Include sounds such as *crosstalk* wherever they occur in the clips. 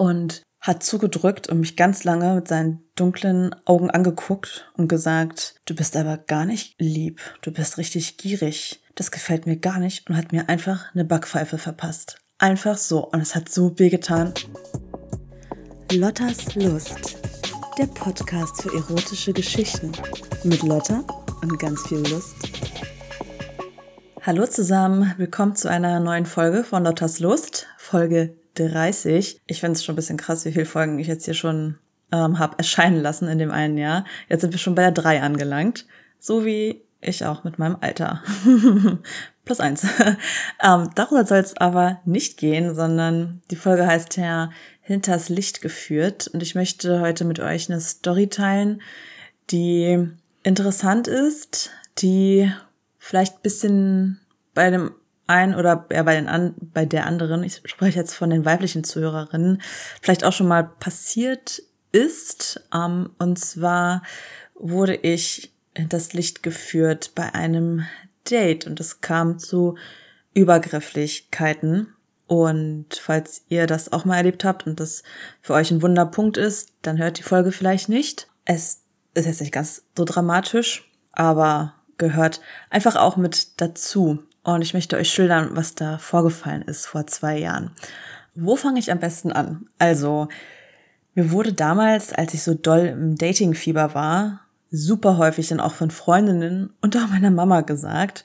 und hat zugedrückt und mich ganz lange mit seinen dunklen Augen angeguckt und gesagt, du bist aber gar nicht lieb, du bist richtig gierig, das gefällt mir gar nicht und hat mir einfach eine Backpfeife verpasst. Einfach so und es hat so weh getan. Lottas Lust, der Podcast für erotische Geschichten mit Lotta und ganz viel Lust. Hallo zusammen, willkommen zu einer neuen Folge von Lottas Lust, Folge 30. Ich finde es schon ein bisschen krass, wie viele Folgen ich jetzt hier schon ähm, habe erscheinen lassen in dem einen Jahr. Jetzt sind wir schon bei der 3 angelangt. So wie ich auch mit meinem Alter. *laughs* Plus eins. *laughs* ähm, darüber soll es aber nicht gehen, sondern die Folge heißt ja Hinters Licht geführt. Und ich möchte heute mit euch eine Story teilen, die interessant ist, die vielleicht bisschen bei dem ein oder bei, den an, bei der anderen, ich spreche jetzt von den weiblichen Zuhörerinnen, vielleicht auch schon mal passiert ist. Ähm, und zwar wurde ich das Licht geführt bei einem Date und es kam zu Übergrifflichkeiten. Und falls ihr das auch mal erlebt habt und das für euch ein Wunderpunkt ist, dann hört die Folge vielleicht nicht. Es ist jetzt nicht ganz so dramatisch, aber gehört einfach auch mit dazu. Und ich möchte euch schildern, was da vorgefallen ist vor zwei Jahren. Wo fange ich am besten an? Also, mir wurde damals, als ich so doll im Datingfieber war, super häufig dann auch von Freundinnen und auch meiner Mama gesagt,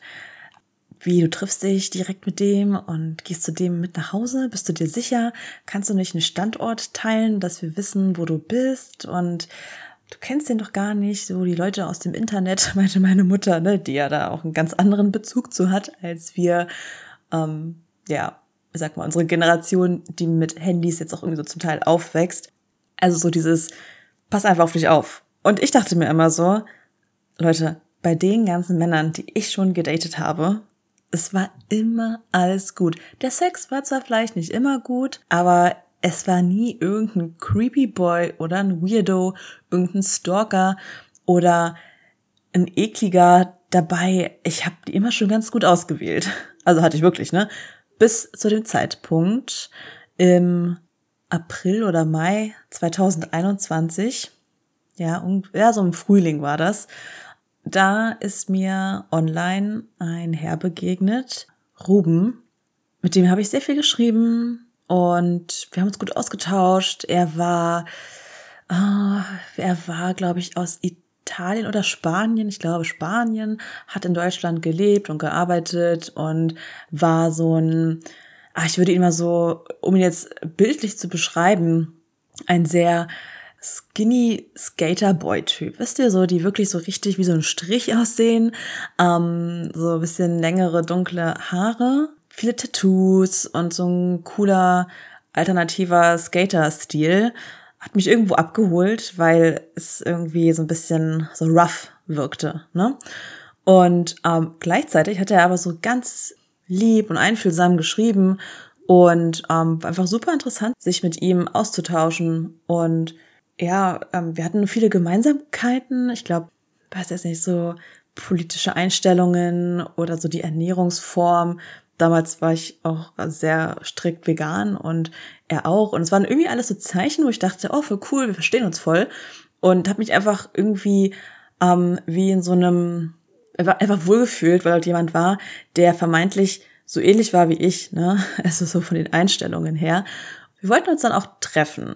wie du triffst dich direkt mit dem und gehst zu dem mit nach Hause, bist du dir sicher? Kannst du nicht einen Standort teilen, dass wir wissen, wo du bist? Und du kennst den doch gar nicht, so die Leute aus dem Internet, *laughs* meinte meine Mutter, ne, die ja da auch einen ganz anderen Bezug zu hat, als wir, ähm, ja, sag mal, unsere Generation, die mit Handys jetzt auch irgendwie so zum Teil aufwächst. Also so dieses, pass einfach auf dich auf. Und ich dachte mir immer so, Leute, bei den ganzen Männern, die ich schon gedatet habe, es war immer alles gut. Der Sex war zwar vielleicht nicht immer gut, aber es war nie irgendein Creepy Boy oder ein Weirdo, irgendein Stalker oder ein ekliger dabei. Ich habe die immer schon ganz gut ausgewählt. *laughs* Also hatte ich wirklich, ne? Bis zu dem Zeitpunkt im April oder Mai 2021, ja, ja, so im Frühling war das. Da ist mir online ein Herr begegnet, Ruben. Mit dem habe ich sehr viel geschrieben, und wir haben uns gut ausgetauscht. Er war, äh, er war, glaube ich, aus Italien oder Spanien. Ich glaube Spanien, hat in Deutschland gelebt und gearbeitet und war so ein, ah, ich würde ihn mal so, um ihn jetzt bildlich zu beschreiben, ein sehr skinny Skater-Boy-Typ. Wisst ihr, so, die wirklich so richtig wie so ein Strich aussehen, ähm, so ein bisschen längere, dunkle Haare viele Tattoos und so ein cooler alternativer Skater-Stil hat mich irgendwo abgeholt, weil es irgendwie so ein bisschen so rough wirkte. Ne? Und ähm, gleichzeitig hat er aber so ganz lieb und einfühlsam geschrieben und ähm, einfach super interessant, sich mit ihm auszutauschen. Und ja, ähm, wir hatten viele Gemeinsamkeiten. Ich glaube, weiß jetzt nicht, so politische Einstellungen oder so die Ernährungsform damals war ich auch sehr strikt vegan und er auch. Und es waren irgendwie alles so Zeichen, wo ich dachte, oh, voll cool, wir verstehen uns voll. Und habe mich einfach irgendwie ähm, wie in so einem, einfach wohlgefühlt, weil dort jemand war, der vermeintlich so ähnlich war wie ich, ne? *laughs* Also so von den Einstellungen her. Wir wollten uns dann auch treffen.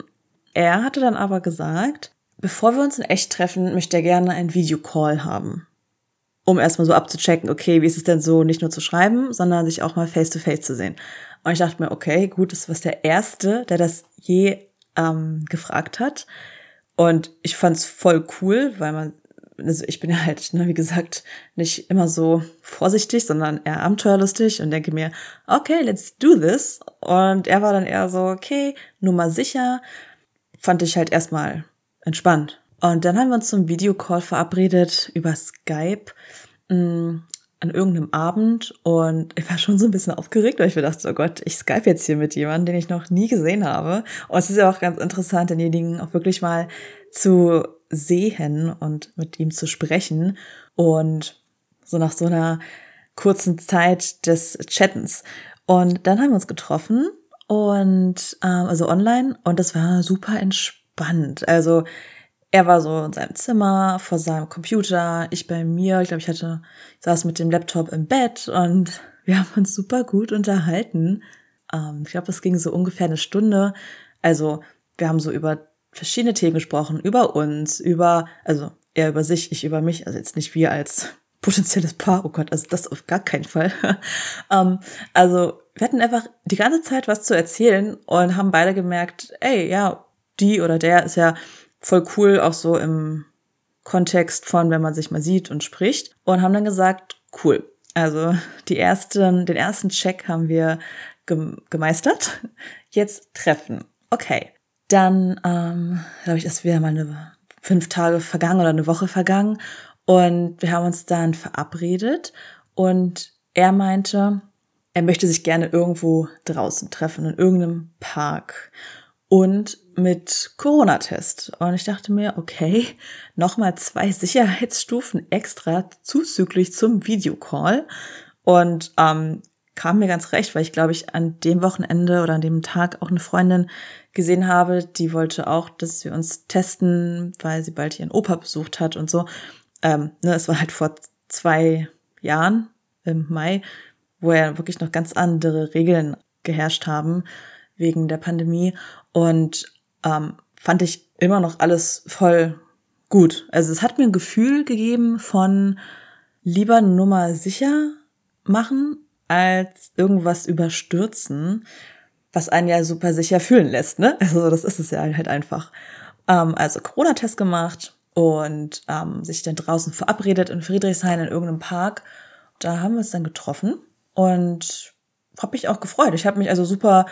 Er hatte dann aber gesagt, bevor wir uns in echt treffen, möchte er gerne einen Videocall haben um erstmal so abzuchecken, okay, wie ist es denn so, nicht nur zu schreiben, sondern sich auch mal face to face zu sehen. Und ich dachte mir, okay, gut, das war der Erste, der das je ähm, gefragt hat. Und ich fand's voll cool, weil man, also ich bin ja *laughs* halt, ne, wie gesagt, nicht immer so vorsichtig, sondern eher abenteuerlustig und denke mir, okay, let's do this. Und er war dann eher so, okay, nur mal sicher. Fand ich halt erstmal entspannt. Und dann haben wir uns zum Videocall verabredet über Skype mh, mm, an irgendeinem Abend und ich war schon so ein bisschen aufgeregt, weil ich mir dachte, oh Gott, ich Skype jetzt hier mit jemandem, den ich noch nie gesehen habe. Und es ist ja auch ganz interessant, denjenigen auch wirklich mal zu sehen und mit ihm zu sprechen. Und so nach so einer kurzen Zeit des Chattens. Und dann haben wir uns getroffen und ähm, also online und das war super entspannt. Also er war so in seinem Zimmer vor seinem Computer, ich bei mir. Ich glaube, ich hatte ich saß mit dem Laptop im Bett und *laughs* wir haben uns super gut unterhalten. Ähm, ich glaube, das ging so ungefähr eine Stunde. Also wir haben so über verschiedene Themen gesprochen, über uns, über, also er über sich, ich über mich, also jetzt nicht wir als *laughs* potenzielles Paar, oh Gott, also das auf gar keinen Fall. *laughs* ähm, also wir hatten einfach die ganze Zeit was zu erzählen und haben beide gemerkt, ey, ja, die oder der ist ja voll cool, auch so im Kontext von, wenn man sich mal sieht und spricht. Und haben dann gesagt, cool. Also die ersten, den ersten Check haben wir gemeistert. Jetzt treffen. Okay. Dann, ähm, glaube ich, ist wieder mal eine fünf Tage vergangen oder eine Woche vergangen. Und wir haben uns dann verabredet. Und er meinte, er möchte sich gerne irgendwo draußen treffen, in irgendeinem Park und mit Corona-Test. Und ich dachte mir, okay, nochmal zwei *laughs* Sicherheitsstufen extra zuzüglich zum Videocall. Und ähm, kam mir ganz recht, weil ich glaube ich an dem Wochenende oder an dem Tag auch eine Freundin gesehen habe, die wollte auch, dass wir uns testen, weil sie bald ihren Opa besucht hat und so. Ähm, ne, es war halt vor zwei Jahren im Mai, wo ja wirklich noch ganz andere Regeln geherrscht haben wegen der Pandemie. Und ähm, fand ich immer noch alles voll gut. Also es hat mir ein Gefühl gegeben von lieber Nummer sicher machen, als irgendwas überstürzen, was einen ja super sicher fühlen lässt, ne? *laughs* Also das ist es ja halt einfach. Ähm, also Corona-Test gemacht und ähm, sich dann draußen verabredet in Friedrichshain in irgendeinem Park. Da haben wir uns dann getroffen und habe mich auch gefreut. Ich habe mich also super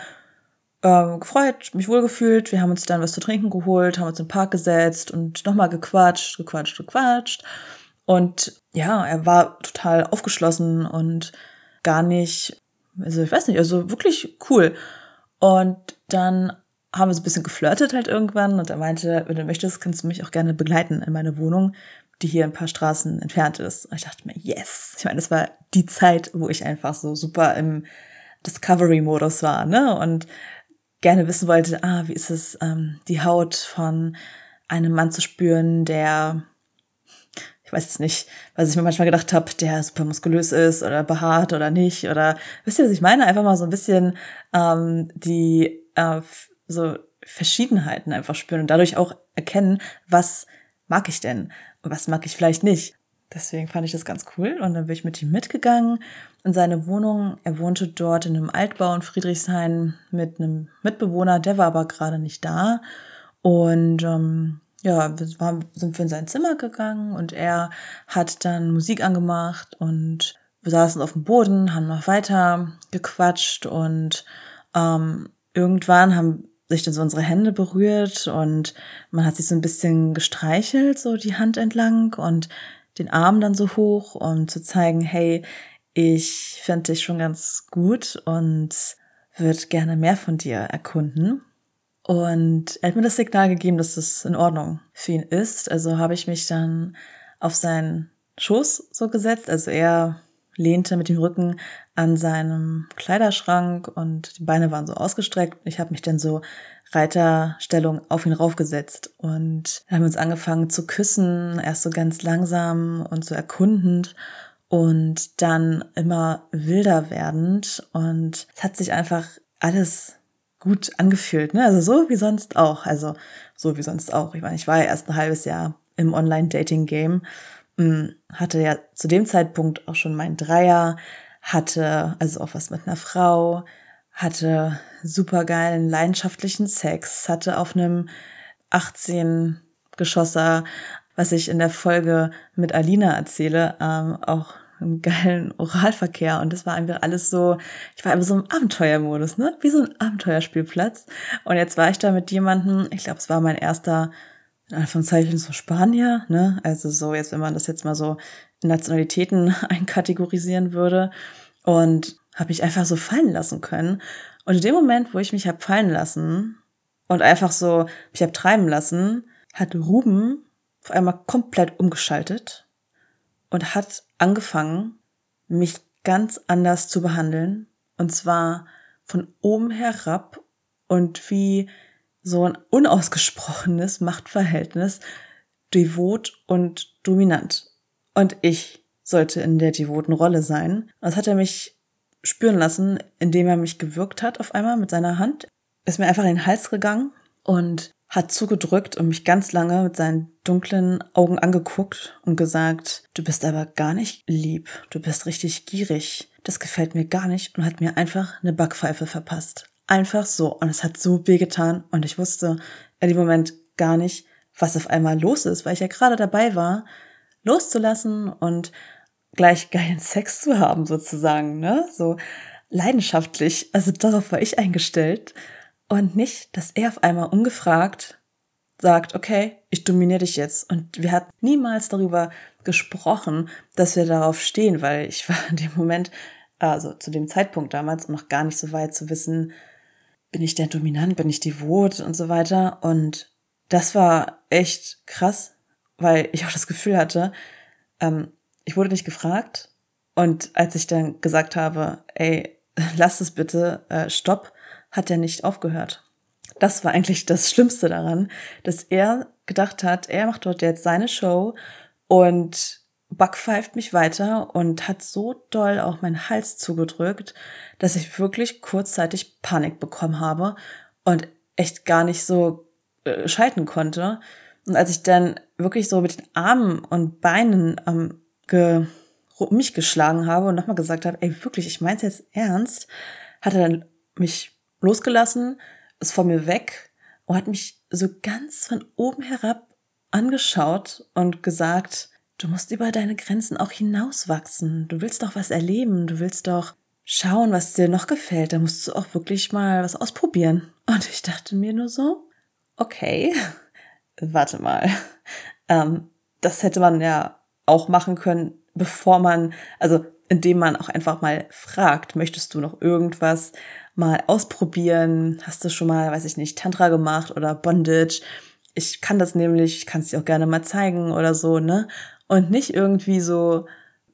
äh, gefreut, mich wohlgefühlt. Wir haben uns dann was zu trinken geholt, haben uns im Park gesetzt und nochmal gequatscht, gequatscht, gequatscht. Und ja, er war total aufgeschlossen und gar nicht, also ich weiß nicht, also wirklich cool. Und dann haben wir so ein bisschen geflirtet halt irgendwann und er meinte, wenn du möchtest, kannst du mich auch gerne begleiten in meine Wohnung, die hier ein paar Straßen entfernt ist. Und ich dachte mir, yes. Ich meine, das war die Zeit, wo ich einfach so super im Discovery-Modus war, ne? Und gerne wissen wollte, ah, wie ist es, ähm, die Haut von einem Mann zu spüren, der, ich weiß jetzt nicht, was ich mir manchmal gedacht habe, der super muskulös ist oder behaart oder nicht. Oder wisst ihr, was ich meine? Einfach mal so ein bisschen ähm, die äh, so Verschiedenheiten einfach spüren und dadurch auch erkennen, was mag ich denn und was mag ich vielleicht nicht. Deswegen fand ich das ganz cool und dann bin ich mit ihm mitgegangen in seine Wohnung. Er wohnte dort in einem Altbau in Friedrichshain mit einem Mitbewohner, der war aber gerade nicht da. Und ähm, ja, wir waren, sind wir in sein Zimmer gegangen und er hat dann Musik angemacht und wir saßen auf dem Boden, haben noch weiter gequatscht und ähm, irgendwann haben sich dann so unsere Hände berührt und man hat sich so ein bisschen gestreichelt, so die Hand entlang und den Arm dann so hoch, um zu zeigen, hey, ich finde dich schon ganz gut und würde gerne mehr von dir erkunden. Und er hat mir das Signal gegeben, dass das in Ordnung für ihn ist. Also habe ich mich dann auf seinen Schoß so gesetzt. Also er lehnte mit dem Rücken an seinem Kleiderschrank und die Beine waren so ausgestreckt. Ich habe mich dann so Reiterstellung auf ihn raufgesetzt und haben uns angefangen zu küssen, erst so ganz langsam und so erkundend und dann immer wilder werdend und es hat sich einfach alles gut angefühlt, ne? Also so wie sonst auch, also so wie sonst auch. Ich meine, ich war ja erst ein halbes Jahr im Online-Dating-Game, hatte ja zu dem Zeitpunkt auch schon meinen Dreier, hatte also auch was mit einer Frau, hatte supergeilen, leidenschaftlichen Sex, hatte auf einem 18 Geschosser, was ich in der Folge mit Alina erzähle, ähm, auch einen geilen Oralverkehr und das war einfach alles so, ich war einfach so im Abenteuermodus, ne? Wie so ein Abenteuerspielplatz. Und jetzt war ich da mit jemandem, ich glaube, es war mein erster, in Anführungszeichen, so Spanier, ne? Also so, jetzt, wenn man das jetzt mal so Nationalitäten *laughs* einkategorisieren würde. Und habe mich einfach so fallen lassen können. Und in dem Moment, wo ich mich habe fallen lassen und einfach so mich habe treiben lassen, hat Ruben auf einmal komplett umgeschaltet und hat angefangen, mich ganz anders zu behandeln. Und zwar von oben herab und wie so ein unausgesprochenes Machtverhältnis devot und dominant. Und ich sollte in der devoten Rolle sein. Das hat er mich spüren lassen, indem er mich gewürgt hat auf einmal mit seiner Hand. Ist mir einfach in den Hals gegangen und hat zugedrückt und mich ganz lange mit seinen dunklen Augen angeguckt und gesagt, du bist aber gar nicht lieb, du bist richtig gierig, das gefällt mir gar nicht und hat mir einfach eine Backpfeife verpasst. Einfach so und es hat so weh getan und ich wusste in dem Moment gar nicht, was auf einmal los ist, weil ich ja gerade dabei war, loszulassen und gleich geilen *laughs* Sex zu haben sozusagen, ne? So leidenschaftlich. Also darauf war ich eingestellt und nicht, dass er auf einmal ungefragt sagt, okay, ich dominiere dich jetzt. Und wir hatten niemals darüber gesprochen, dass wir darauf stehen, weil ich war in dem Moment, also zu dem Zeitpunkt damals, noch gar nicht so weit zu wissen, bin ich denn dominant, bin ich devot und so weiter. Und das war echt krass, weil ich auch das Gefühl hatte, ähm, ich wurde nicht gefragt. Und als ich dann gesagt habe, ey, *laughs* lass es bitte, äh, stopp, hat er nicht aufgehört. Das war eigentlich das Schlimmste daran, dass er gedacht hat, er macht dort jetzt seine Show und backpfeift mich weiter und hat so doll auch meinen Hals zugedrückt, dass ich wirklich kurzzeitig Panik bekommen habe und echt gar nicht so äh, schalten konnte. Und als ich dann wirklich so mit den Armen und Beinen ähm, ge mich geschlagen habe und nochmal gesagt habe, ey, wirklich, ich mein's jetzt ernst, hat er dann mich losgelassen, ist vor mir weg und hat mich so ganz von oben herab angeschaut und gesagt, du musst über deine Grenzen auch hinauswachsen. Du willst doch was erleben, du willst doch schauen, was dir noch gefällt. Da musst du auch wirklich mal was ausprobieren. Und ich dachte mir nur so, okay, *laughs* warte mal. Ähm, das hätte man ja auch machen können, bevor man, also indem man auch einfach mal fragt, möchtest du noch irgendwas mal ausprobieren? Hast du schon mal, weiß ich nicht, Tantra gemacht oder Bondage? Ich kann das nämlich, ich kann es dir auch gerne mal zeigen oder so, ne? Und nicht irgendwie so,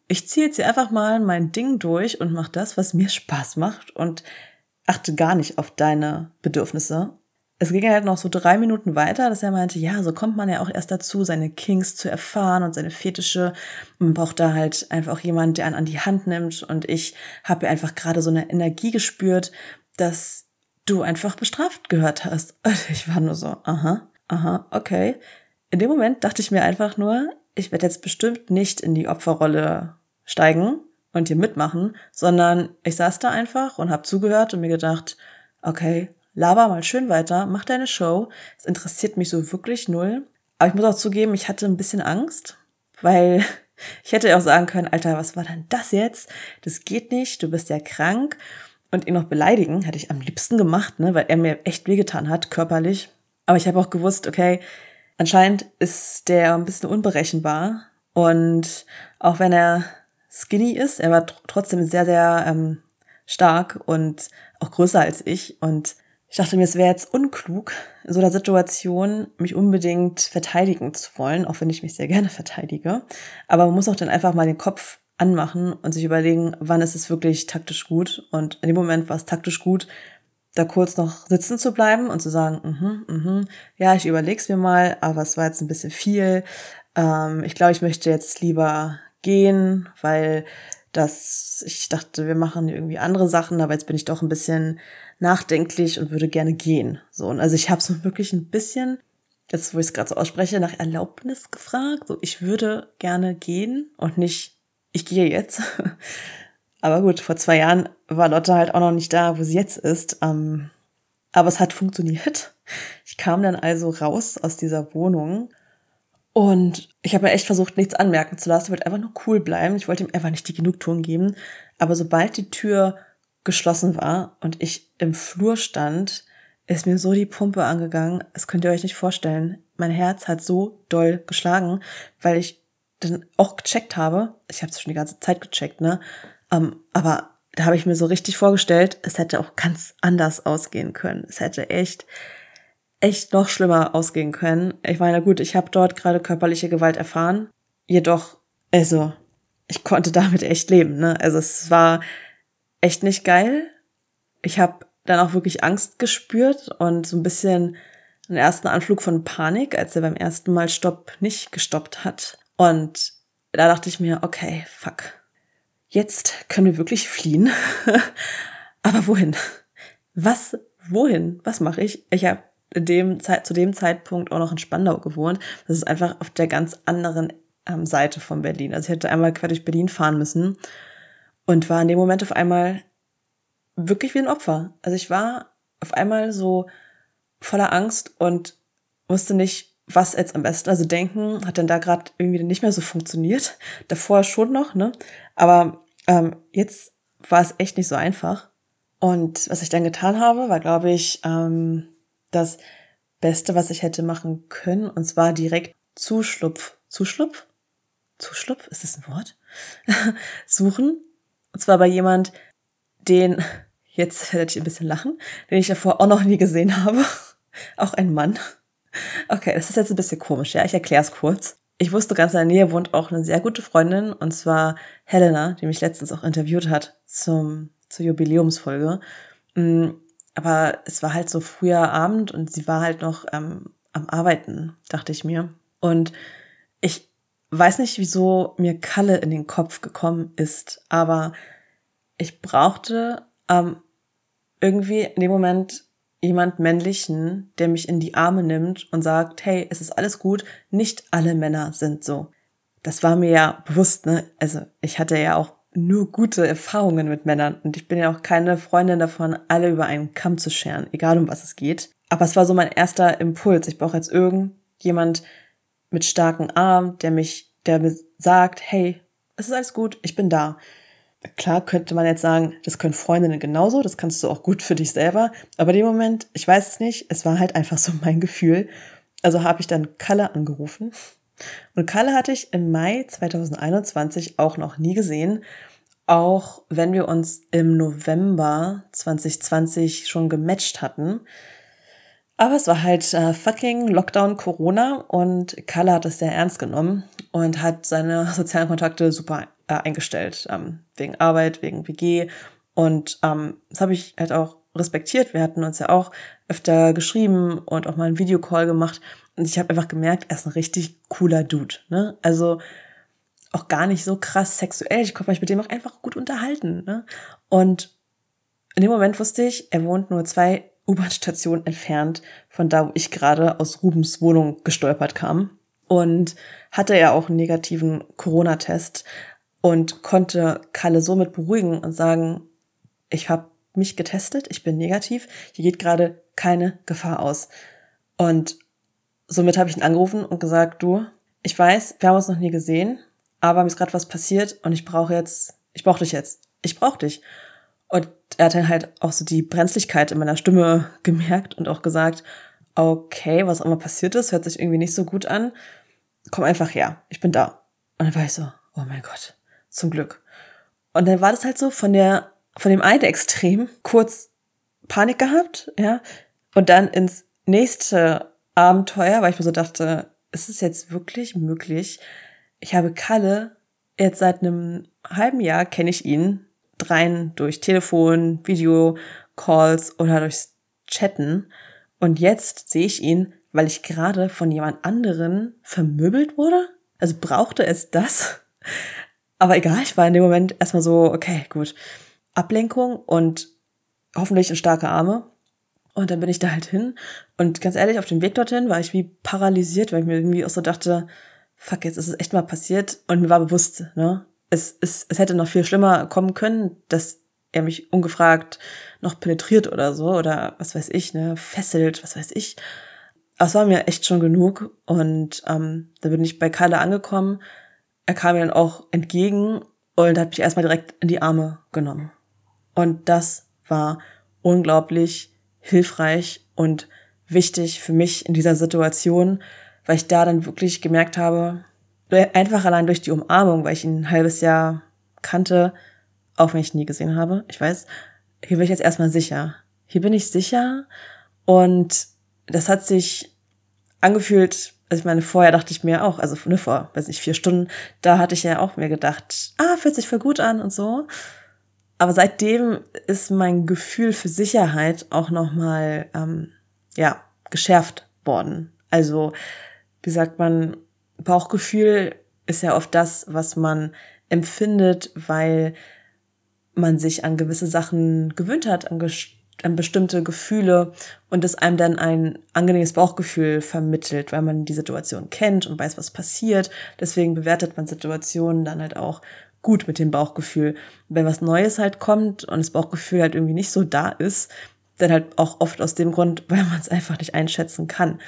ich ziehe jetzt hier einfach mal mein Ding durch und mach das, was mir Spaß macht und achte gar nicht auf deine Bedürfnisse. Es ging halt noch so drei Minuten weiter, dass er meinte, ja, so kommt man ja auch erst dazu, seine Kings zu erfahren und seine Fetische. Man braucht da halt einfach auch jemand, der einen an die Hand nimmt. Und ich habe einfach gerade so eine Energie gespürt, dass du einfach bestraft gehört hast. *laughs* Und ich war nur so, aha, aha, okay. In dem Moment dachte ich mir einfach nur, ich werde jetzt bestimmt nicht in die Opferrolle steigen und hier mitmachen, sondern ich saß da einfach und habe zugehört und mir gedacht, okay, laber mal schön weiter, mach deine Show. Es interessiert mich so wirklich null. Aber ich muss auch zugeben, ich hatte ein bisschen Angst, weil *laughs* ich hätte ja auch sagen können, Alter, was war denn das jetzt? Das geht nicht, du bist ja krank. Und ihn noch beleidigen, hätte ich am liebsten gemacht, ne, weil er mir echt wehgetan hat, körperlich. Aber ich habe auch gewusst, okay, anscheinend ist der ein bisschen unberechenbar. Und auch wenn er skinny ist, er war trotzdem sehr, sehr ähm, stark und auch größer als ich. Und ich dachte mir, es wäre jetzt unklug, in so einer Situation mich unbedingt verteidigen zu wollen, auch wenn ich mich sehr gerne verteidige. Aber man muss auch dann einfach mal den Kopf anmachen und sich überlegen, wann ist es wirklich taktisch gut. Und in dem Moment war es taktisch gut, da kurz noch sitzen zu bleiben und zu sagen, mhm, mhm, ja, ich überleg's mir mal, aber es war jetzt ein bisschen viel. Ähm, ich glaube, ich möchte jetzt lieber gehen, weil das, ich dachte, wir machen irgendwie andere Sachen, aber jetzt bin ich doch ein bisschen nachdenklich und würde gerne gehen. So, und also ich habe so wirklich ein bisschen, jetzt wo ich es gerade so ausspreche, nach Erlaubnis gefragt. So, ich würde gerne gehen und nicht, ich gehe jetzt. *laughs* aber gut, vor zwei Jahren war Lotte halt auch noch nicht da, wo sie jetzt ist. Ähm, aber es hat funktioniert. Ich kam dann also raus aus dieser Wohnung und ich habe mir echt versucht, nichts anmerken zu lassen. Ich wollte einfach nur cool bleiben. Ich wollte ihm einfach nicht die Genugtuung geben. Aber sobald die Tür geschlossen war und ich im Flur stand, ist mir so die Pumpe angegangen. Das könnt ihr euch nicht vorstellen. Mein Herz hat so doll geschlagen, weil ich dann auch gecheckt habe. Ich habe es schon die ganze Zeit gecheckt, ne? Ähm, aber da habe ich mir so richtig vorgestellt, es hätte auch ganz anders ausgehen können. Es hätte echt echt noch schlimmer ausgehen können. Ich meine, gut, ich habe dort gerade körperliche Gewalt erfahren. Jedoch, also, ich konnte damit echt leben. Ne? Also es war echt nicht geil. ich habe dann auch wirklich Angst gespürt und so ein bisschen einen ersten Anflug von Panik, als er beim ersten Mal Stopp nicht gestoppt hat. Und da dachte ich mir, okay, fuck. Jetzt können wir wirklich fliehen. *laughs* Aber wohin? Was, wohin? Was mache ich? Ich habe dem zu dem Zeitpunkt auch noch in Spandau gewohnt. Das ist einfach auf der ganz anderen ähm, Seite von Berlin. Also ich hätte einmal quer durch Berlin fahren müssen und war in dem Moment auf einmal wirklich wie ein Opfer. Also ich war auf einmal so voller Angst und wusste nicht, was jetzt am besten. Also denken hat dann da gerade irgendwie nicht mehr so funktioniert. Davor schon noch, ne? Aber ähm, jetzt war es echt nicht so einfach. Und was ich dann getan habe, war, glaube ich, ähm, das Beste, was ich hätte machen können. Und zwar direkt Zuschlupf. Zuschlupf? Zuschlupf? Ist das ein Wort? *laughs* Suchen. Und zwar bei jemand, den, *laughs* jetzt werde ich ein bisschen lachen, den ich davor auch noch nie gesehen habe. *laughs* auch ein Mann. Okay, das ist jetzt ein bisschen komisch, ja. Ich erkläre es kurz. Ich wusste, ganz in der Nähe wohnt auch eine sehr gute Freundin, und zwar Helena, die mich letztens auch interviewt hat zum, zur Jubiläumsfolge. Mm, aber es war halt so früher Abend und sie war halt noch ähm, am Arbeiten, dachte ich mir. Und ich weiß nicht, wieso mir Kalle in den Kopf gekommen ist, aber ich brauchte ähm, irgendwie in dem Moment jemand männlichen, der mich in die Arme nimmt und sagt, hey, es ist alles gut, nicht alle Männer sind so. Das war mir ja bewusst, ne? Also ich hatte ja auch nur gute Erfahrungen mit Männern und ich bin ja auch keine Freundin davon, alle über einen Kamm zu scheren, egal um was es geht. Aber es war so mein erster Impuls. Ich brauche jetzt irgendjemand mit starken Armen, der mich, der mir sagt, hey, es ist alles gut, ich bin da. Klar könnte man jetzt sagen, das können Freundinnen genauso, das kannst du auch gut für dich selber. Aber in dem Moment, ich weiß es nicht, es war halt einfach so mein Gefühl. Also habe ich dann Kalle angerufen und Kalle hatte ich im Mai 2021 auch noch nie gesehen, auch wenn wir uns im November 2020 schon gematcht hatten. Aber es war halt äh, fucking Lockdown Corona und Kalle hat es sehr ernst genommen und hat seine *laughs* sozialen Kontakte super äh, eingestellt, ähm, wegen Arbeit, wegen WG. Und ähm, das habe ich halt auch respektiert. Wir hatten uns ja auch öfter geschrieben und auch mal einen Videocall gemacht. Und ich habe einfach gemerkt, er ist ein richtig cooler Dude. Ne? Also auch gar nicht so krass sexuell. Ich konnte mich mit dem auch einfach gut unterhalten. Ne? Und in dem Moment wusste ich, er wohnt nur zwei U-Bahn-Stationen entfernt von da, wo ich gerade aus Rubens Wohnung gestolpert kam. Und hatte ja auch einen negativen Corona-Test und konnte Kalle somit beruhigen und sagen, ich habe mich getestet, ich bin negativ, hier geht gerade keine Gefahr aus. Und somit habe ich ihn angerufen und gesagt, du, ich weiß, wir haben uns noch nie gesehen, aber mir ist gerade was passiert und ich brauche jetzt, ich brauche dich jetzt. Ich brauche dich. Und er hat dann halt auch so die Brenzlichkeit in meiner Stimme gemerkt und auch gesagt, okay, was auch immer passiert ist, hört sich irgendwie nicht so gut an. Komm einfach her, ich bin da. Und dann war ich so, oh mein Gott, zum Glück. Und dann war das halt so von der, von dem einen Extrem kurz Panik gehabt, ja, und dann ins nächste Abenteuer, weil ich mir so dachte, ist es jetzt wirklich möglich? Ich habe Kalle jetzt seit einem halben Jahr kenne ich ihn, rein durch Telefon, Video, Calls oder durchs Chatten. Und jetzt sehe ich ihn, weil ich gerade von jemand anderen vermöbelt wurde. Also brauchte es das. Aber egal, ich war in dem Moment erstmal so, okay, gut. Ablenkung und hoffentlich in starke Arme. Und dann bin ich da halt hin. Und ganz ehrlich, auf dem Weg dorthin war ich wie paralysiert, weil ich mir irgendwie auch so dachte, fuck, jetzt ist es echt mal passiert. Und mir war bewusst, ne, es, es, es hätte noch viel schlimmer kommen können, dass er mich ungefragt noch penetriert oder so oder was weiß ich, ne, fesselt, was weiß ich. Es war mir echt schon genug und ähm, da bin ich bei Kalle angekommen. Er kam mir dann auch entgegen und hat mich erstmal direkt in die Arme genommen. Und das war unglaublich hilfreich und wichtig für mich in dieser Situation, weil ich da dann wirklich gemerkt habe, einfach allein durch die Umarmung, weil ich ihn ein halbes Jahr kannte, auch wenn ich nie gesehen habe, ich weiß, hier bin ich jetzt erstmal sicher. Hier bin ich sicher und das hat sich angefühlt, also ich meine, vorher dachte ich mir auch, also ne, vor, weiß nicht, vier Stunden, da hatte ich ja auch mir gedacht, ah, fühlt sich voll gut an und so. aber seitdem ist mein Gefühl für Sicherheit auch nochmal, ähm, ja, geschärft worden. Also, wie sagt man, Bauchgefühl ist ja oft das, was man empfindet, weil man sich an gewisse Sachen gewöhnt hat, an, an bestimmte Gefühle und es einem dann ein angenehmes Bauchgefühl vermittelt, weil man die Situation kennt und weiß, was passiert. Deswegen bewertet man Situationen dann halt auch gut mit dem Bauchgefühl. Wenn was Neues halt kommt und das Bauchgefühl halt irgendwie nicht so da ist, dann halt auch oft aus dem Grund, *laughs* weil man es einfach nicht einschätzen kann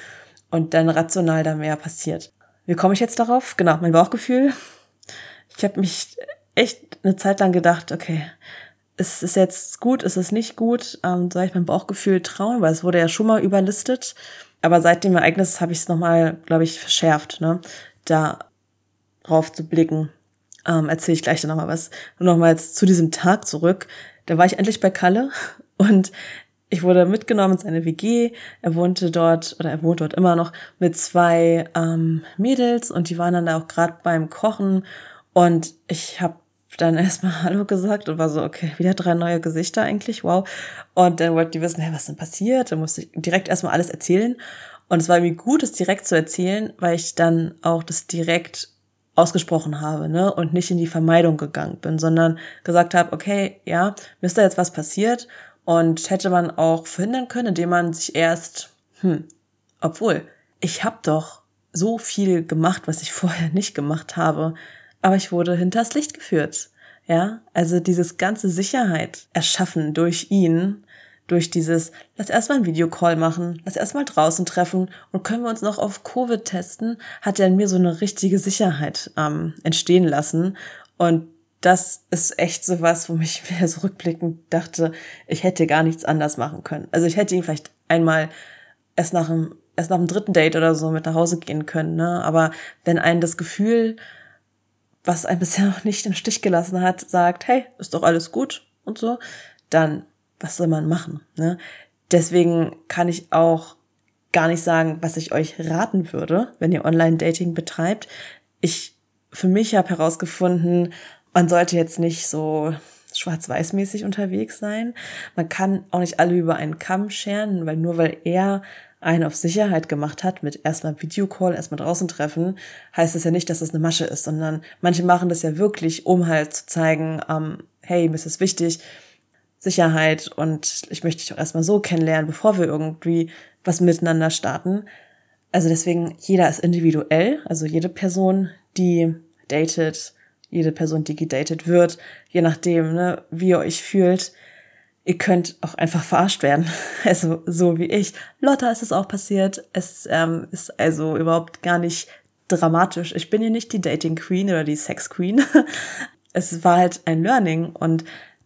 und dann rational da mehr passiert. Wie komme ich jetzt darauf? Genau, mein Bauchgefühl. Ich habe mich echt eine Zeit lang gedacht, okay, ist es jetzt gut, ist es nicht gut? Ähm, soll ich meinem Bauchgefühl trauen? Weil es wurde ja schon mal überlistet. Aber seit dem Ereignis habe ich es nochmal, glaube ich, verschärft, ne? Da drauf zu blicken. Ähm, Erzähle ich gleich dann nochmal was. Und nochmals zu diesem Tag zurück. Da war ich endlich bei Kalle *laughs* und ich wurde mitgenommen in seine WG. Er wohnte dort oder er wohnt dort immer noch mit zwei ähm, Mädels und die waren dann da auch gerade beim Kochen und ich habe dann erstmal *laughs* Hallo gesagt und war so, okay, wieder drei neue Gesichter eigentlich, wow. Und dann wollten die wissen, hey, was denn passiert? Dann musste ich direkt erstmal alles erzählen. Und es war irgendwie gut, es direkt zu erzählen, weil ich dann auch das direkt ausgesprochen habe, ne, und nicht in die Vermeidung gegangen bin, sondern gesagt habe, okay, ja, mir ist da jetzt was passiert und hätte man auch verhindern können, indem man sich erst, hm, obwohl, ich habe doch so viel gemacht, was ich *laughs* vorher nicht gemacht habe, aber ich wurde hinters Licht geführt. Ja, also dieses ganze Sicherheit erschaffen durch ihn, durch dieses, lass erstmal ein Videocall machen, lass erstmal draußen treffen und können wir uns noch auf Covid testen, hat er in mir so eine richtige Sicherheit ähm, entstehen lassen. Und das ist echt so was, wo mich mir *laughs* so rückblickend dachte, ich hätte gar nichts anders machen können. Also ich hätte ihn vielleicht einmal erst nach dem, erst nach dem dritten Date oder so mit nach Hause gehen können, ne? Aber wenn einen das Gefühl, was einen bisher noch nicht im Stich gelassen hat, sagt, hey, ist doch alles gut und so, dann was soll man machen, ne? Deswegen kann ich auch gar nicht sagen, was ich euch raten würde, wenn ihr Online-Dating betreibt. Ich für mich habe herausgefunden, man sollte jetzt nicht so schwarz-weiß-mäßig unterwegs sein. Man kann auch nicht alle über einen Kamm scheren, weil nur weil er einen auf Sicherheit gemacht hat, mit erstmal Videocall, erstmal draußen treffen, heißt das ja nicht, dass das eine Masche ist, sondern manche machen das ja wirklich, um halt zu zeigen, ähm, hey, mir ist es wichtig, Sicherheit und ich möchte dich auch erstmal so kennenlernen, bevor wir irgendwie was miteinander starten. Also deswegen, jeder ist individuell, also jede Person, die datet, jede Person, die gedatet wird, je nachdem, ne, wie ihr euch fühlt. Ihr könnt auch einfach verarscht werden. *laughs* Also so wie ich. Lotta ist es auch passiert. Es ähm, ist also überhaupt gar nicht dramatisch. Ich bin hier nicht die Dating Queen oder die Sex Queen. *laughs* es war halt ein Learning und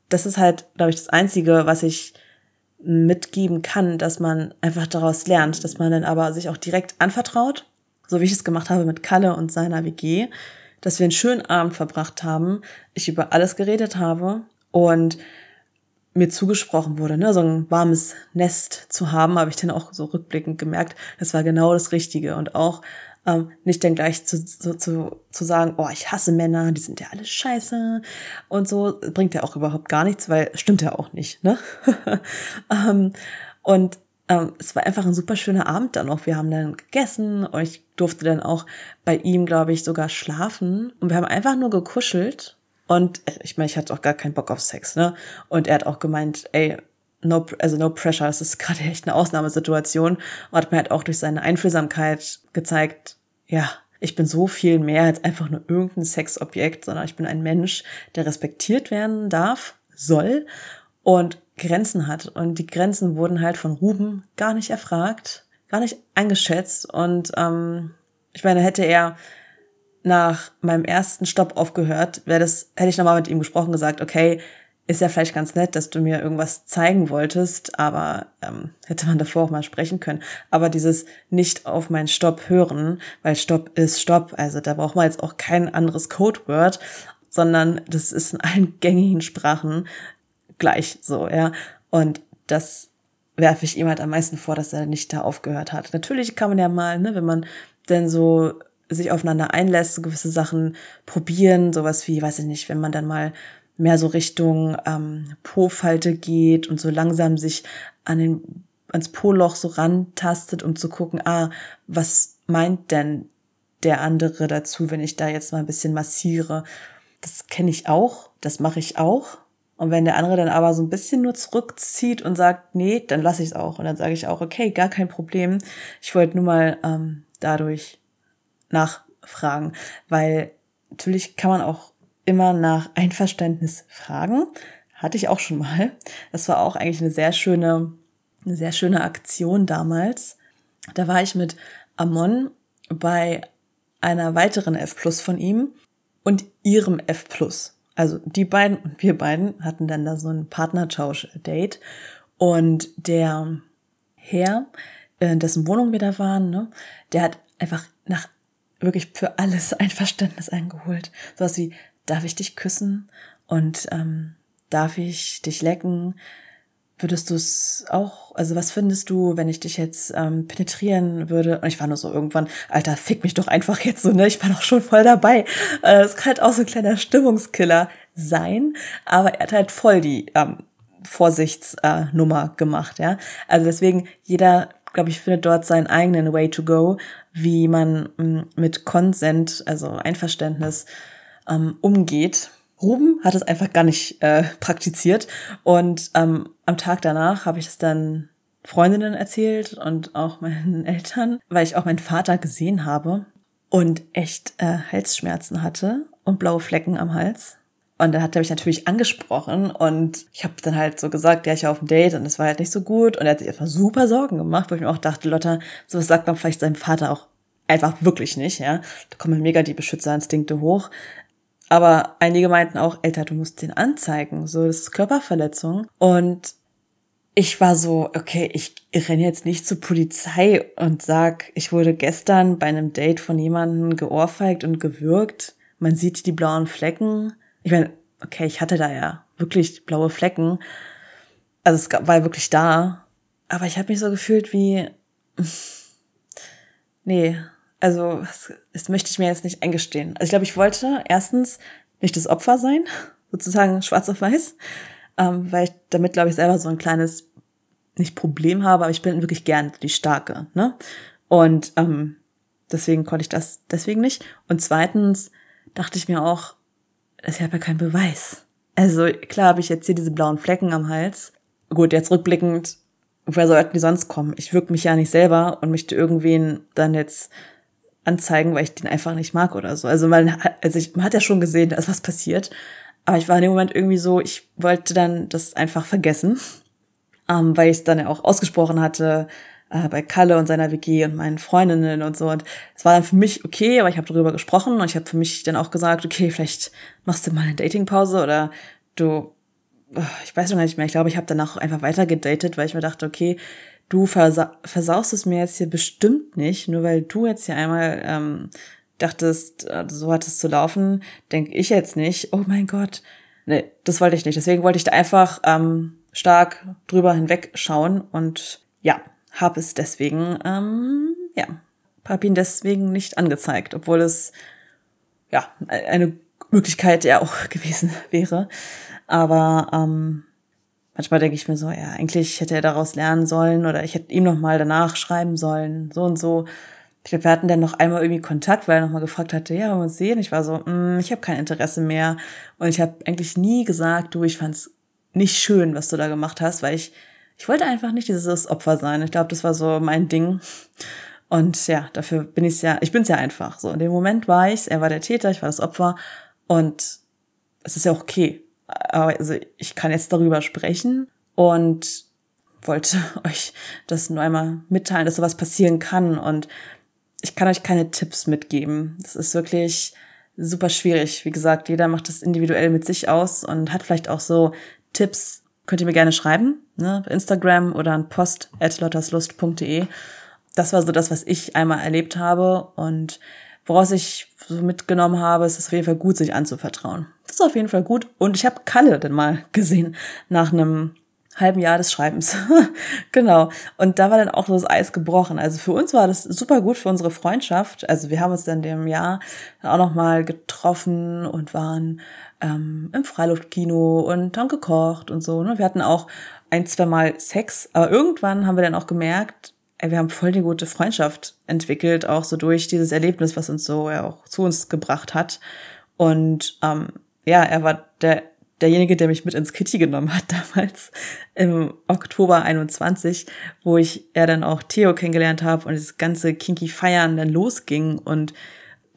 das ist halt, glaube ich, das Einzige, was ich mitgeben kann, dass man einfach daraus lernt, dass man dann aber sich auch direkt anvertraut, so wie ich es gemacht habe mit Kalle und seiner WG dass wir einen schönen Abend verbracht haben, ich über alles geredet habe und mir zugesprochen wurde, ne, so ein warmes Nest zu haben, habe ich dann auch so rückblickend gemerkt, das war genau das Richtige und auch ähm, nicht dann gleich zu, zu, zu, zu sagen, oh, ich hasse Männer, die sind ja alle scheiße und so, bringt ja auch überhaupt gar nichts, weil stimmt ja auch nicht, ne? *laughs* ähm, und ähm, es war einfach ein super schöner Abend dann noch. Wir haben dann gegessen und ich durfte dann auch bei ihm, glaube ich, sogar schlafen. Und wir haben einfach nur gekuschelt. Und äh, ich meine, ich hatte auch gar keinen Bock auf Sex, ne? Und er hat auch gemeint, ey, no, also no pressure, es ist *laughs* gerade echt eine Ausnahmesituation. Und hat mir halt auch durch seine Einfühlsamkeit gezeigt, ja, ich bin so viel mehr als einfach nur irgendein Sexobjekt, sondern ich bin ein Mensch, der respektiert werden darf, soll und Grenzen hat. Und die Grenzen wurden halt von Ruben gar nicht erfragt, gar nicht eingeschätzt. Und ähm, ich meine, hätte er nach meinem ersten Stopp aufgehört, wäre das, hätte ich nochmal mit ihm gesprochen, gesagt, okay, ist ja vielleicht ganz nett, dass du mir irgendwas zeigen wolltest, aber ähm, hätte man davor auch mal sprechen können. Aber dieses nicht auf meinen Stopp hören, weil Stopp ist Stopp, also da braucht man jetzt auch kein anderes Codeword, sondern das ist in allen *laughs* gängigen Sprachen gleich so, ja. Und das werfe ich ihm halt am meisten vor, dass er nicht da aufgehört hat. Natürlich kann man ja mal, ne, wenn man denn so sich aufeinander einlässt, gewisse Sachen probieren, sowas wie, weiß ich nicht, wenn man dann mal mehr so Richtung ähm, Po-Falte geht und so langsam sich an den, ans Po-Loch so rantastet, um zu gucken, ah, was meint denn der andere dazu, wenn ich da jetzt mal ein bisschen massiere. Das kenne ich auch, das mache ich auch. Und wenn der andere dann aber so ein bisschen nur zurückzieht und sagt, nee, dann lasse ich es auch. Und dann sage ich auch, okay, gar kein Problem. Ich wollte nur mal ähm, dadurch nachfragen, weil natürlich kann man auch immer nach Einverständnis fragen. Hatte ich auch schon mal. Das war auch eigentlich eine sehr schöne, eine sehr schöne Aktion damals. Da war ich mit Amon bei einer weiteren F Plus von ihm und ihrem F Plus. Also die beiden und wir beiden hatten dann da so ein Partnertausch-Date und der Herr, in dessen Wohnung wir da waren, ne, der hat einfach nach wirklich für alles Einverständnis eingeholt. Sowas wie, darf ich dich küssen? Und ähm, darf ich dich lecken? Würdest du es auch, also was findest du, wenn ich dich jetzt ähm, penetrieren würde? Und ich war nur so irgendwann, Alter, fick mich doch einfach jetzt so, ne? Ich war doch schon voll dabei. Äh, es kann halt auch so ein kleiner Stimmungskiller sein, aber er hat halt voll die ähm, Vorsichtsnummer äh, gemacht, ja. Also deswegen, jeder, glaube ich, findet dort seinen eigenen Way to go, wie man ähm, mit Consent, also Einverständnis, ähm, umgeht Ruben hat es einfach gar nicht äh, praktiziert. Und ähm, am Tag danach habe ich es dann Freundinnen erzählt und auch meinen *laughs* Eltern, weil ich auch meinen Vater gesehen habe und echt äh, Halsschmerzen hatte und blaue Flecken am Hals. Und da hat er mich natürlich angesprochen und ich habe dann halt so gesagt, ja, ich war auf dem Date und es war halt nicht so gut. Und er hat sich einfach super Sorgen gemacht, wo ich mir auch dachte, Lotta, sowas sagt man vielleicht seinem Vater auch einfach wirklich nicht, ja. Da kommen mega die Beschützerinstinkte hoch. Aber einige meinten auch, Alter, du musst den anzeigen. So, das ist Körperverletzung. Und ich war so, okay, ich renne jetzt nicht zur Polizei und sag, ich wurde gestern bei einem Date von jemandem geohrfeigt und gewürgt. Man sieht die blauen Flecken. Ich meine, okay, ich hatte da ja wirklich blaue Flecken. Also es war wirklich da. Aber ich habe mich so gefühlt wie, *laughs* nee, also das, möchte ich mir jetzt nicht eingestehen. Also ich glaube, ich wollte erstens nicht das Opfer sein, *laughs* sozusagen schwarz auf weiß, ähm, weil ich damit, glaube ich, selber so ein kleines, nicht Problem habe, aber ich bin wirklich gern die Starke. Ne? Und ähm, deswegen konnte ich das deswegen nicht. Und zweitens dachte ich mir auch, das ist ja kein Beweis. Also klar habe ich jetzt hier diese blauen Flecken am Hals. Gut, jetzt rückblickend, woher sollten die sonst kommen? Ich wirke mich ja nicht selber und möchte irgendwen dann jetzt anzeigen, weil ich den einfach nicht mag oder so. Also man, also ich, man hat ja schon gesehen, da ist was passiert. Aber ich war in dem Moment irgendwie so, ich wollte dann das einfach vergessen, ähm, weil ich es dann ja auch ausgesprochen hatte äh, bei Kalle und seiner WG und meinen Freundinnen und so. Und es war dann für mich okay, aber ich habe darüber gesprochen und ich habe für mich dann auch gesagt, okay, vielleicht machst du mal eine Datingpause oder du, oh, ich weiß noch nicht mehr, ich glaube, ich habe danach einfach weiter gedatet, weil ich mir dachte, okay, du versa versaust es mir jetzt hier bestimmt nicht, nur weil du jetzt hier einmal ähm, dachtest, äh, so hat es zu laufen, denke ich jetzt nicht, oh mein Gott, nee, das wollte ich nicht. Deswegen wollte ich da einfach ähm, stark drüber hinwegschauen und ja, habe es deswegen, ähm, ja, habe ihn deswegen nicht angezeigt, obwohl es ja eine Möglichkeit ja auch *laughs* gewesen wäre. Aber ähm, manchmal denke ich mir so, ja, eigentlich hätte er daraus lernen sollen oder ich hätte ihm noch mal danach schreiben sollen, so und so. Ich glaube, wir hatten dann noch einmal irgendwie Kontakt, weil er noch mal gefragt hatte, ja, wollen wir uns sehen? Ich war so, mm, ich habe kein Interesse mehr. Und ich habe eigentlich nie gesagt, du, ich fand's nicht schön, was du da gemacht hast, weil ich, ich wollte einfach nicht dieses Opfer sein. Ich glaube, das war so mein Ding. Und ja, dafür bin ich ja, ich bin's ja einfach. So, in dem Moment war ich's, er war der Täter, ich war das Opfer. Und es ist ja auch okay aber also ich kann jetzt darüber sprechen und wollte *laughs* euch das nur einmal mitteilen, dass sowas passieren kann und ich kann euch keine Tipps mitgeben. Das ist wirklich super schwierig. Wie gesagt, jeder macht das individuell mit sich aus und hat vielleicht auch so Tipps. Könnt ihr mir gerne schreiben, ne, Instagram oder an post.lotterslust.de. Das war so das, was ich einmal erlebt habe und woraus ich so mitgenommen habe, ist es auf jeden Fall gut, sich anzuvertrauen. Das ist auf jeden Fall gut. Und ich habe Kalle dann mal gesehen nach einem halben Jahr des Schreibens. *laughs* genau. Und da war dann auch so das Eis gebrochen. Also für uns war das super gut für unsere Freundschaft. Also wir haben uns dann dem Jahr auch noch mal getroffen und waren ähm, im Freiluftkino und haben gekocht und so. Ne? Wir hatten auch ein, zwei Mal Sex, aber irgendwann haben wir dann auch gemerkt, ey, wir haben voll die gute Freundschaft entwickelt, auch so durch dieses Erlebnis, was uns so ja auch zu uns gebracht hat. Und ähm, ja, er war der derjenige, der mich mit ins Kitty genommen hat *laughs* damals im Oktober 21, wo ich ja dann auch Theo kennengelernt habe und das ganze kinky Feiern dann losging und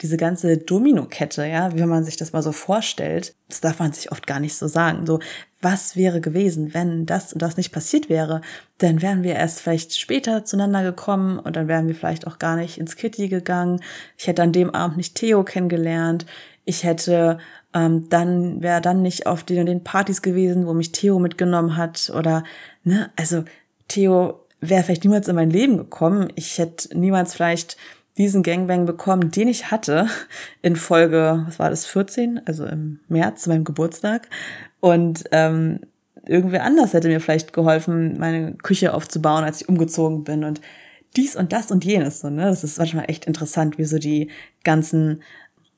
diese ganze Domino-Kette, ja, wie man sich das mal so vorstellt, das darf man sich oft gar nicht so sagen. So, was wäre gewesen, wenn das und das nicht passiert wäre? Dann wären wir erst vielleicht später zueinander gekommen und dann wären wir vielleicht auch gar nicht ins Kitty gegangen. Ich hätte an dem Abend nicht Theo kennengelernt. Ich hätte ähm, dann wäre dann nicht auf den, den Partys gewesen, wo mich Theo mitgenommen hat oder ne, also Theo wäre vielleicht niemals in mein Leben gekommen. Ich hätte niemals vielleicht diesen Gangbang bekommen, den ich hatte in Folge, was war das, 14, also im März, zu meinem Geburtstag. Und ähm, irgendwer anders hätte mir vielleicht geholfen, meine Küche aufzubauen, als ich umgezogen bin. Und dies und das und jenes. So, ne? Das ist manchmal echt interessant, wie so die ganzen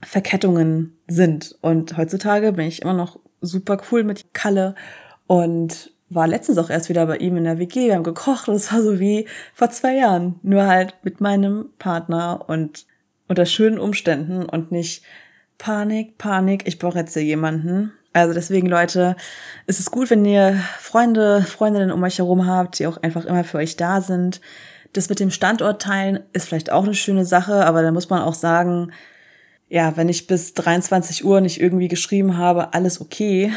Verkettungen sind. Und heutzutage bin ich immer noch super cool mit Kalle und war letztens auch erst wieder bei ihm in der WG. Wir haben gekocht und es war so wie vor zwei Jahren. Nur halt mit meinem Partner und unter schönen Umständen und nicht Panik, Panik, ich brauche jetzt hier jemanden. Also deswegen, Leute, ist es gut, wenn ihr Freunde, Freundinnen um euch herum habt, die auch einfach immer für euch da sind. Das mit dem Standort teilen ist vielleicht auch eine schöne Sache, aber da muss man auch sagen, ja, wenn ich bis 23 Uhr nicht irgendwie geschrieben habe, alles okay,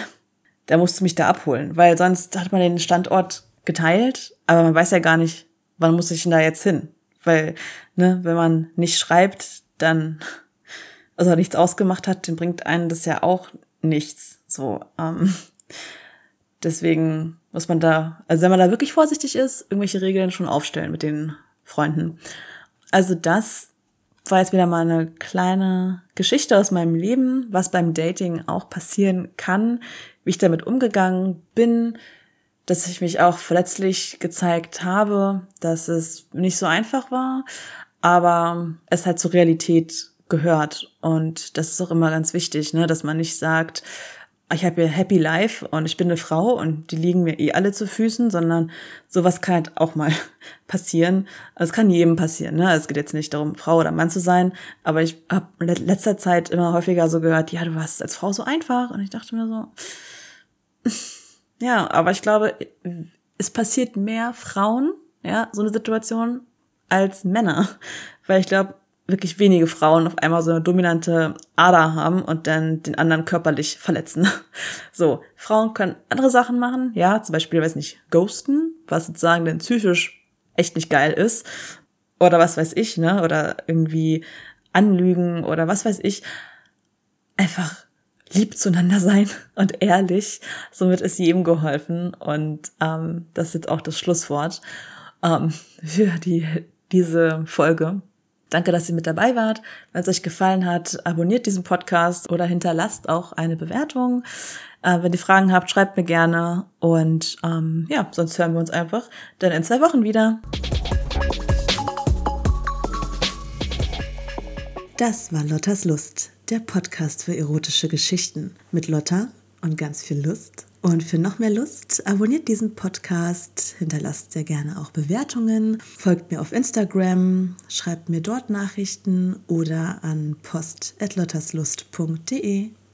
dann musst du mich da abholen, weil sonst hat man den Standort geteilt, aber man weiß ja gar nicht, wann muss ich denn da jetzt hin? Weil, ne, wenn man nicht schreibt, dann, *laughs* also nichts ausgemacht hat, dann bringt einen das ja auch nichts. So, ähm, *laughs* deswegen muss man da, also wenn man da wirklich vorsichtig ist, irgendwelche Regeln schon aufstellen mit den Freunden. Also das war jetzt wieder mal eine kleine Geschichte aus meinem Leben, was beim Dating auch passieren kann, wie ich damit umgegangen bin, dass ich mich auch verletzlich gezeigt habe, dass es nicht so einfach war, aber es halt zur Realität gehört. Und das ist auch immer ganz wichtig, ne, dass man nicht sagt, ich habe hier Happy Life und ich bin eine Frau und die liegen mir eh alle zu Füßen, sondern sowas kann halt auch mal *laughs* passieren. Also es kann jedem passieren. Ne? Es geht jetzt nicht darum, Frau oder Mann zu sein, aber ich habe in letzter Zeit immer häufiger so gehört, ja, du es als Frau so einfach. Und ich dachte mir so, *laughs* ja, aber ich glaube, es passiert mehr Frauen, ja, so eine Situation, als Männer. Weil ich glaube, wirklich wenige Frauen auf einmal so eine dominante Ader haben und dann den anderen körperlich verletzen. *laughs* So, Frauen können andere Sachen machen, ja, zum Beispiel, weiß nicht, ghosten, was sozusagen dann psychisch echt nicht geil ist. Oder was weiß ich, ne? Oder irgendwie anlügen oder was weiß ich. Einfach lieb zueinander sein *laughs* und ehrlich. Somit ist jedem geholfen. Und ähm, das ist jetzt auch das Schlusswort ähm, *laughs* für die, diese Folge. Danke, dass ihr mit dabei wart. Wenn es euch gefallen hat, abonniert diesen Podcast oder hinterlasst auch eine Bewertung. Äh, wenn ihr Fragen habt, schreibt mir gerne. Und ähm, ja, sonst hören wir uns einfach dann in zwei Wochen wieder. Das war Lottas Lust, der Podcast für erotische Geschichten mit Lotta und ganz viel Lust. Und für noch mehr Lust, abonniert diesen Podcast, hinterlasst sehr gerne auch Bewertungen, folgt mir auf Instagram, schreibt mir dort Nachrichten oder an post.lotterslust.de.